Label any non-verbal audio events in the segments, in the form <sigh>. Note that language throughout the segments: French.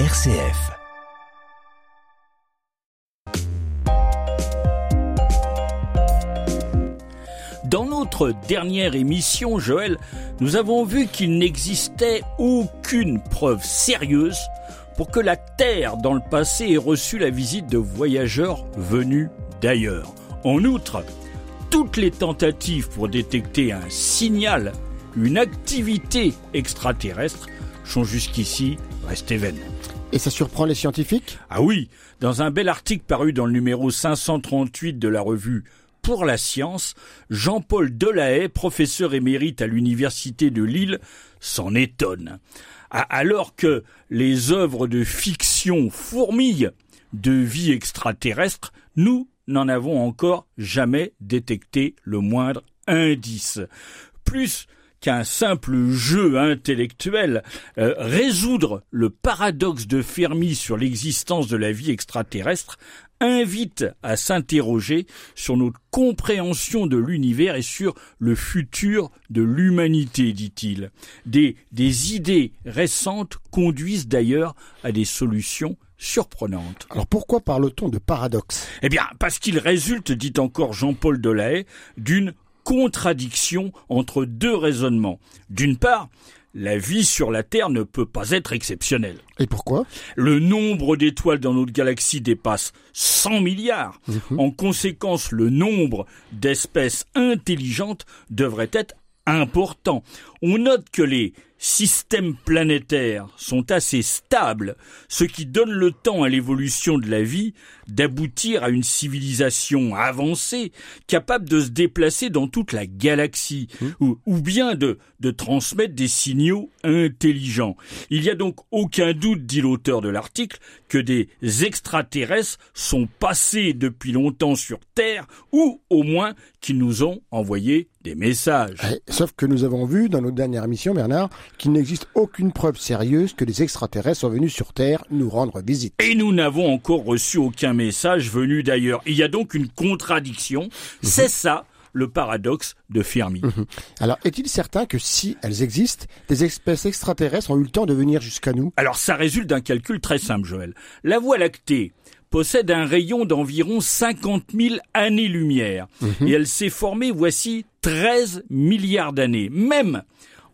RCF. Dans notre dernière émission, Joël, nous avons vu qu'il n'existait aucune preuve sérieuse pour que la Terre dans le passé ait reçu la visite de voyageurs venus d'ailleurs. En outre, toutes les tentatives pour détecter un signal, une activité extraterrestre sont jusqu'ici restées vaines. Et ça surprend les scientifiques Ah oui, dans un bel article paru dans le numéro 538 de la revue Pour la science, Jean-Paul Delahaye, professeur émérite à l'université de Lille, s'en étonne. Alors que les œuvres de fiction fourmillent de vie extraterrestre, nous n'en avons encore jamais détecté le moindre indice. Plus qu'un simple jeu intellectuel, euh, résoudre le paradoxe de Fermi sur l'existence de la vie extraterrestre invite à s'interroger sur notre compréhension de l'univers et sur le futur de l'humanité, dit-il. Des, des idées récentes conduisent d'ailleurs à des solutions surprenantes. Alors pourquoi parle-t-on de paradoxe? Eh bien, parce qu'il résulte, dit encore Jean-Paul Delahaye, d'une contradiction entre deux raisonnements. D'une part, la vie sur la Terre ne peut pas être exceptionnelle. Et pourquoi? Le nombre d'étoiles dans notre galaxie dépasse 100 milliards. Mhm. En conséquence, le nombre d'espèces intelligentes devrait être important. On note que les systèmes planétaires sont assez stables, ce qui donne le temps à l'évolution de la vie d'aboutir à une civilisation avancée, capable de se déplacer dans toute la galaxie, ou, ou bien de, de transmettre des signaux intelligents. Il n'y a donc aucun doute, dit l'auteur de l'article, que des extraterrestres sont passés depuis longtemps sur Terre, ou au moins qu'ils nous ont envoyé des messages. Eh, Sauf que nous avons vu dans notre dernière émission, Bernard, qu'il n'existe aucune preuve sérieuse que les extraterrestres sont venus sur Terre nous rendre visite. Et nous n'avons encore reçu aucun message venu d'ailleurs. Il y a donc une contradiction. C'est ça le paradoxe de Fermi. Alors est-il certain que si elles existent, des espèces extraterrestres ont eu le temps de venir jusqu'à nous? Alors ça résulte d'un calcul très simple, Joël. La Voie lactée possède un rayon d'environ 50 000 années-lumière. Et elle s'est formée, voici, 13 milliards d'années. Même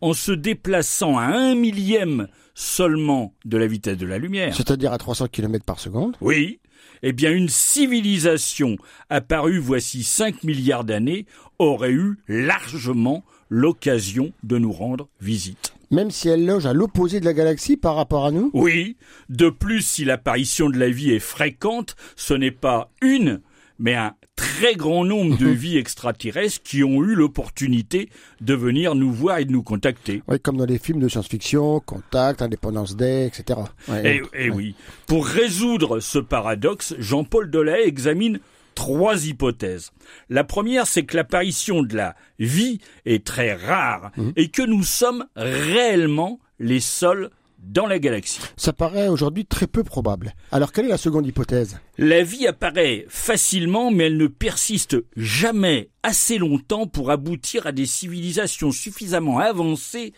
en se déplaçant à un millième seulement de la vitesse de la lumière. C'est-à-dire à 300 km par seconde Oui. Eh bien, une civilisation apparue voici 5 milliards d'années aurait eu largement l'occasion de nous rendre visite. Même si elle loge à l'opposé de la galaxie par rapport à nous Oui, de plus, si l'apparition de la vie est fréquente, ce n'est pas une, mais un très grand nombre de <laughs> vies extraterrestres qui ont eu l'opportunité de venir nous voir et de nous contacter. Oui, comme dans les films de science-fiction, Contact, Independence Day, etc. Ouais, Eh, eh oui. Pour résoudre ce paradoxe, Jean-Paul Delahaye examine trois hypothèses. La première, c'est que l'apparition de la vie est très rare et que nous sommes réellement les seuls dans la galaxie. Ça paraît aujourd'hui très peu probable. Alors quelle est la seconde hypothèse? La vie apparaît facilement, mais elle ne persiste jamais assez longtemps pour aboutir à des civilisations suffisamment avancées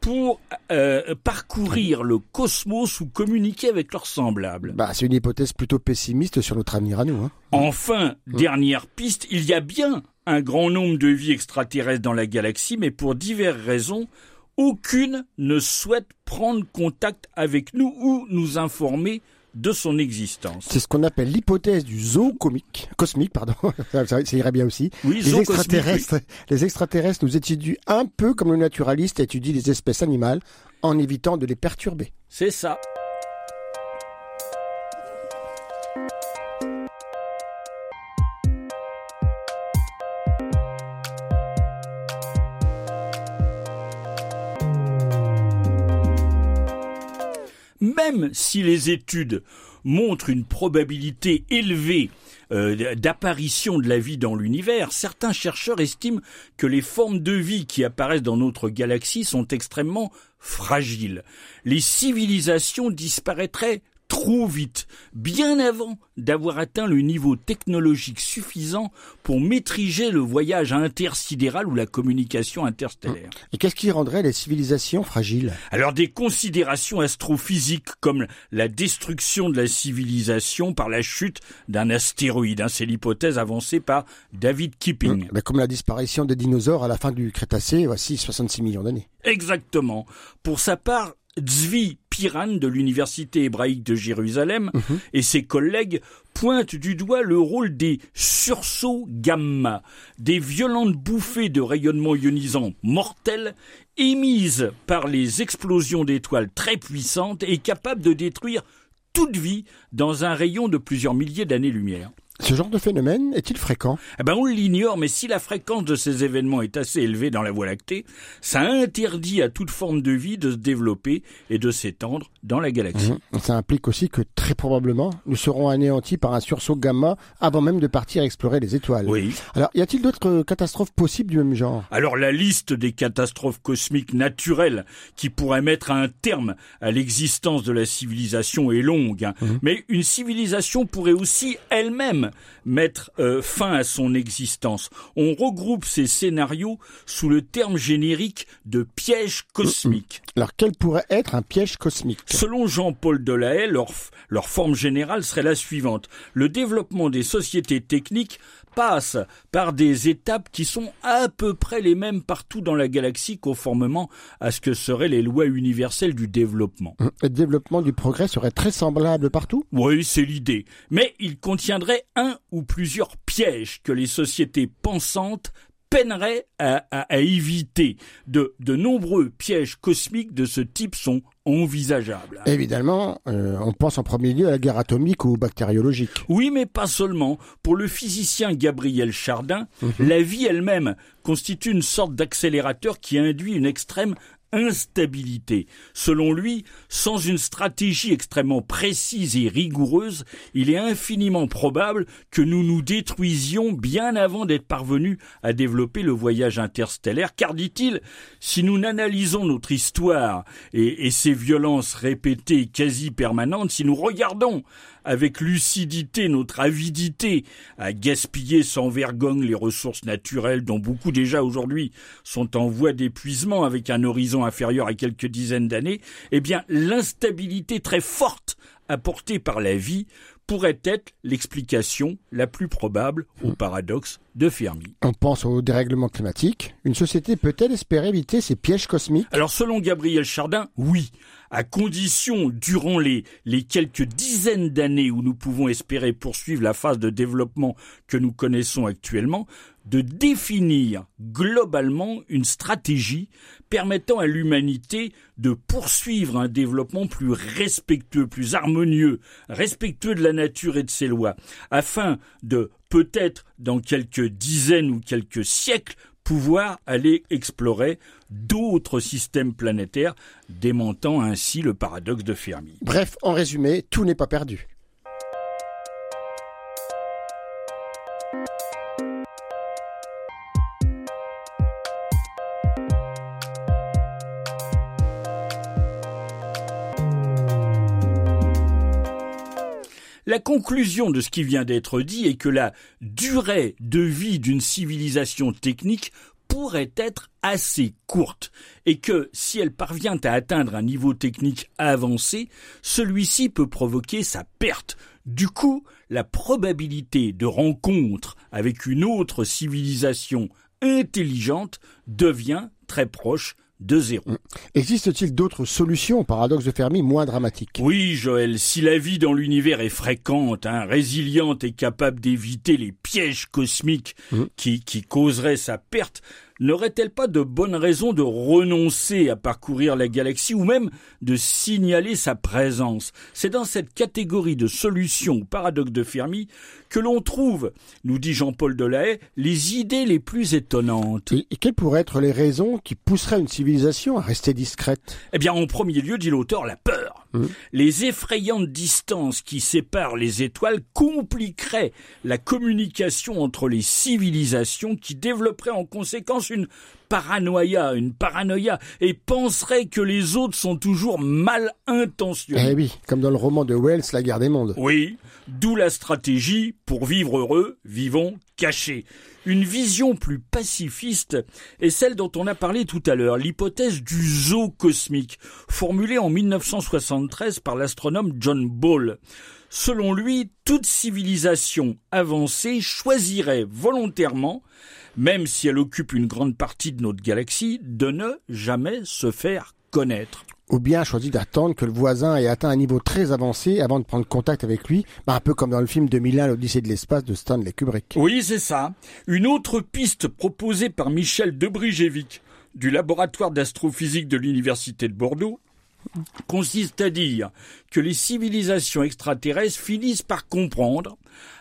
pour euh, parcourir le cosmos ou communiquer avec leurs semblables. Bah, c'est une hypothèse plutôt pessimiste sur notre avenir à nous. Hein. Enfin, dernière piste, il y a bien un grand nombre de vies extraterrestres dans la galaxie, mais pour diverses raisons, aucune ne souhaite prendre contact avec nous ou nous informer de son existence. C'est ce qu'on appelle l'hypothèse du zoo comique, cosmique, pardon. <laughs> ça, irait bien aussi. Oui, les cosmique, extraterrestres, les extraterrestres nous étudient un peu comme le naturaliste étudie les espèces animales en évitant de les perturber. C'est ça. Même si les études montrent une probabilité élevée euh, d'apparition de la vie dans l'univers, certains chercheurs estiment que les formes de vie qui apparaissent dans notre galaxie sont extrêmement fragiles. Les civilisations disparaîtraient trop vite, bien avant d'avoir atteint le niveau technologique suffisant pour maîtriser le voyage intersidéral ou la communication interstellaire. Et qu'est-ce qui rendrait les civilisations fragiles? Alors des considérations astrophysiques comme la destruction de la civilisation par la chute d'un astéroïde, hein, c'est l'hypothèse avancée par David Kipping. Mais comme la disparition des dinosaures à la fin du Crétacé, voici 66 millions d'années. Exactement. Pour sa part, Zvi Piran de l'Université hébraïque de Jérusalem Mhm. et ses collègues pointent du doigt le rôle des sursauts gamma, des violentes bouffées de rayonnement ionisant mortelles émises par les explosions d'étoiles très puissantes et capables de détruire toute vie dans un rayon de plusieurs milliers d'années-lumière. Ce genre de phénomène est-il fréquent? Eh ben, on l'ignore, mais si la fréquence de ces événements est assez élevée dans la Voie lactée, ça interdit à toute forme de vie de se développer et de s'étendre dans la galaxie. Mhm. Ça implique aussi que très probablement nous serons anéantis par un sursaut gamma avant même de partir explorer les étoiles. Oui. Alors, y a-t-il d'autres euh, catastrophes possibles du même genre? Alors la liste des catastrophes cosmiques naturelles qui pourraient mettre un terme à l'existence de la civilisation est longue, hein. mais une civilisation pourrait aussi elle-même mettre euh, fin à son existence. On regroupe ces scénarios sous le terme générique de piège cosmique. Alors, quel pourrait être un piège cosmique? Selon Jean-Paul Delahaye, leur forme générale serait la suivante. Le développement des sociétés techniques passe par des étapes qui sont à peu près les mêmes partout dans la galaxie conformément à ce que seraient les lois universelles du développement. Mhm. Le développement du progrès serait très semblable partout? Oui, c'est l'idée. Mais il contiendrait un ou plusieurs pièges que les sociétés pensantes peineraient à, à- à éviter. De, de nombreux pièges cosmiques de ce type sont envisageables. Évidemment, euh, on pense en premier lieu à la guerre atomique ou bactériologique. Oui, mais pas seulement. Pour le physicien Gabriel Chardin, la vie elle-même constitue une sorte d'accélérateur qui induit une extrême instabilité. Selon lui, sans une stratégie extrêmement précise et rigoureuse, il est infiniment probable que nous nous détruisions bien avant d'être parvenus à développer le voyage interstellaire, car dit-il, si nous n'analysons notre histoire et, et ses violences répétées quasi permanentes, si nous regardons avec lucidité notre avidité à gaspiller sans vergogne les ressources naturelles dont beaucoup déjà aujourd'hui sont en voie d'épuisement avec un horizon inférieur à quelques dizaines d'années, eh bien l'instabilité très forte apportée par la vie pourrait être l'explication la plus probable au paradoxe de Fermi. On pense au dérèglement climatique. Une société peut-elle espérer éviter ces pièges cosmiques? Alors selon Gabriel Chardin, oui, à condition, durant les, quelques dizaines d'années où nous pouvons espérer poursuivre la phase de développement que nous connaissons actuellement, de définir globalement une stratégie permettant à l'humanité de poursuivre un développement plus respectueux, plus harmonieux, respectueux de la nature et de ses lois, afin de peut-être dans quelques dizaines ou quelques siècles pouvoir aller explorer d'autres systèmes planétaires, démentant ainsi le paradoxe de Fermi. Bref, en résumé, tout n'est pas perdu. La conclusion de ce qui vient d'être dit est que la durée de vie d'une civilisation technique pourrait être assez courte et que si elle parvient à atteindre un niveau technique avancé, celui-ci peut provoquer sa perte. Du coup, la probabilité de rencontre avec une autre civilisation intelligente devient très proche de zéro. Existe-t-il d'autres solutions au paradoxe de Fermi moins dramatiques? Oui, Joël, si la vie dans l'univers est fréquente, hein, résiliente et capable d'éviter les pièges cosmiques qui, qui causeraient sa perte, n'aurait-elle pas de bonnes raisons de renoncer à parcourir la galaxie ou même de signaler sa présence? C'est dans cette catégorie de solutions au paradoxe de Fermi que l'on trouve, nous dit Jean-Paul Delahaye, les idées les plus étonnantes. Et et quelles pourraient être les raisons qui pousseraient une civilisation à rester discrète? Eh bien, en premier lieu, dit l'auteur, la peur. Mmh. Les effrayantes distances qui séparent les étoiles compliqueraient la communication entre les civilisations qui développeraient en conséquence une paranoïa, une paranoïa, et penseraient que les autres sont toujours mal intentionnés. Eh oui, comme dans le roman de Wells, La guerre des mondes. Oui, d'où la stratégie, pour vivre heureux, vivons cachés. Une vision plus pacifiste est celle dont on a parlé tout à l'heure, l'hypothèse du zoo cosmique, formulée en 1973 par l'astronome John Ball. Selon lui, toute civilisation avancée choisirait volontairement, même si elle occupe une grande partie de notre galaxie, de ne jamais se faire connaître ou bien choisi d'attendre que le voisin ait atteint un niveau très avancé avant de prendre contact avec lui, bah, un peu comme dans le film 2001 l'Odyssée de l'espace de Stanley Kubrick. Oui, c'est ça. Une autre piste proposée par Michel Debrijevic du laboratoire d'astrophysique de l'Université de Bordeaux consiste à dire que les civilisations extraterrestres finissent par comprendre,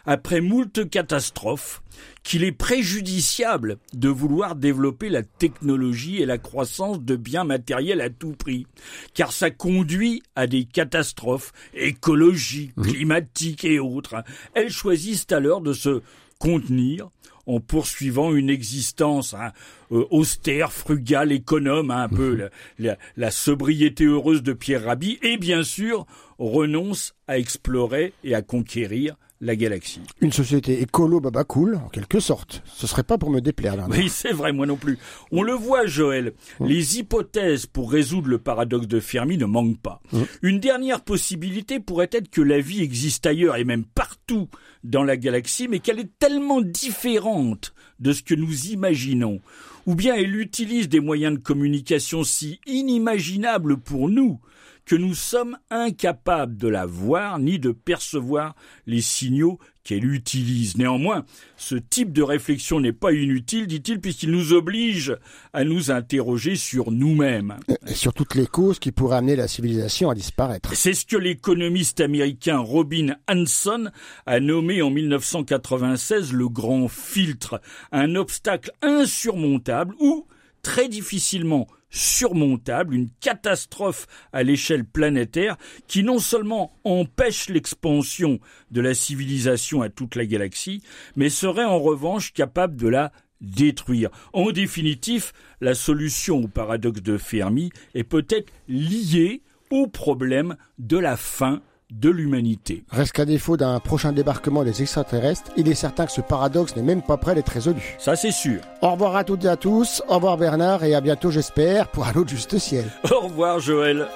après moult catastrophes, qu'il est préjudiciable de vouloir développer la technologie et la croissance de biens matériels à tout prix, car ça conduit à des catastrophes écologiques, mmh. climatiques et autres. Elles choisissent alors de se contenir en poursuivant une existence hein, euh, austère, frugale, économe, hein, un peu mhm. la, sobriété heureuse de Pierre Rabhi, et bien sûr renonce à explorer et à conquérir la galaxie. Une société écolo baba cool, en quelque sorte. Ce serait pas pour me déplaire. Là, oui, c'est vrai, moi non plus. On le voit, Joël. Mmh. Les hypothèses pour résoudre le paradoxe de Fermi ne manquent pas. Mmh. Une dernière possibilité pourrait être que la vie existe ailleurs et même partout dans la galaxie, mais qu'elle est tellement différente de ce que nous imaginons. Ou bien elle utilise des moyens de communication si inimaginables pour nous que nous sommes incapables de la voir ni de percevoir les signaux qu'elle utilise. Néanmoins, ce type de réflexion n'est pas inutile, dit-il, puisqu'il nous oblige à nous interroger sur nous-mêmes. Et sur toutes les causes qui pourraient amener la civilisation à disparaître. C'est ce que l'économiste américain Robin Hanson a nommé en 1996 le grand filtre, un obstacle insurmontable ou très difficilement surmontable, une catastrophe à l'échelle planétaire qui non seulement empêche l'expansion de la civilisation à toute la galaxie, mais serait en revanche capable de la détruire. En définitive, la solution au paradoxe de Fermi est peut-être liée au problème de la fin de l'humanité. Reste qu'à défaut d'un prochain débarquement des extraterrestres, il est certain que ce paradoxe n'est même pas prêt d'être résolu. Ça c'est sûr. Au revoir à toutes et à tous, au revoir Bernard et à bientôt j'espère pour un autre juste ciel. Au revoir Joël.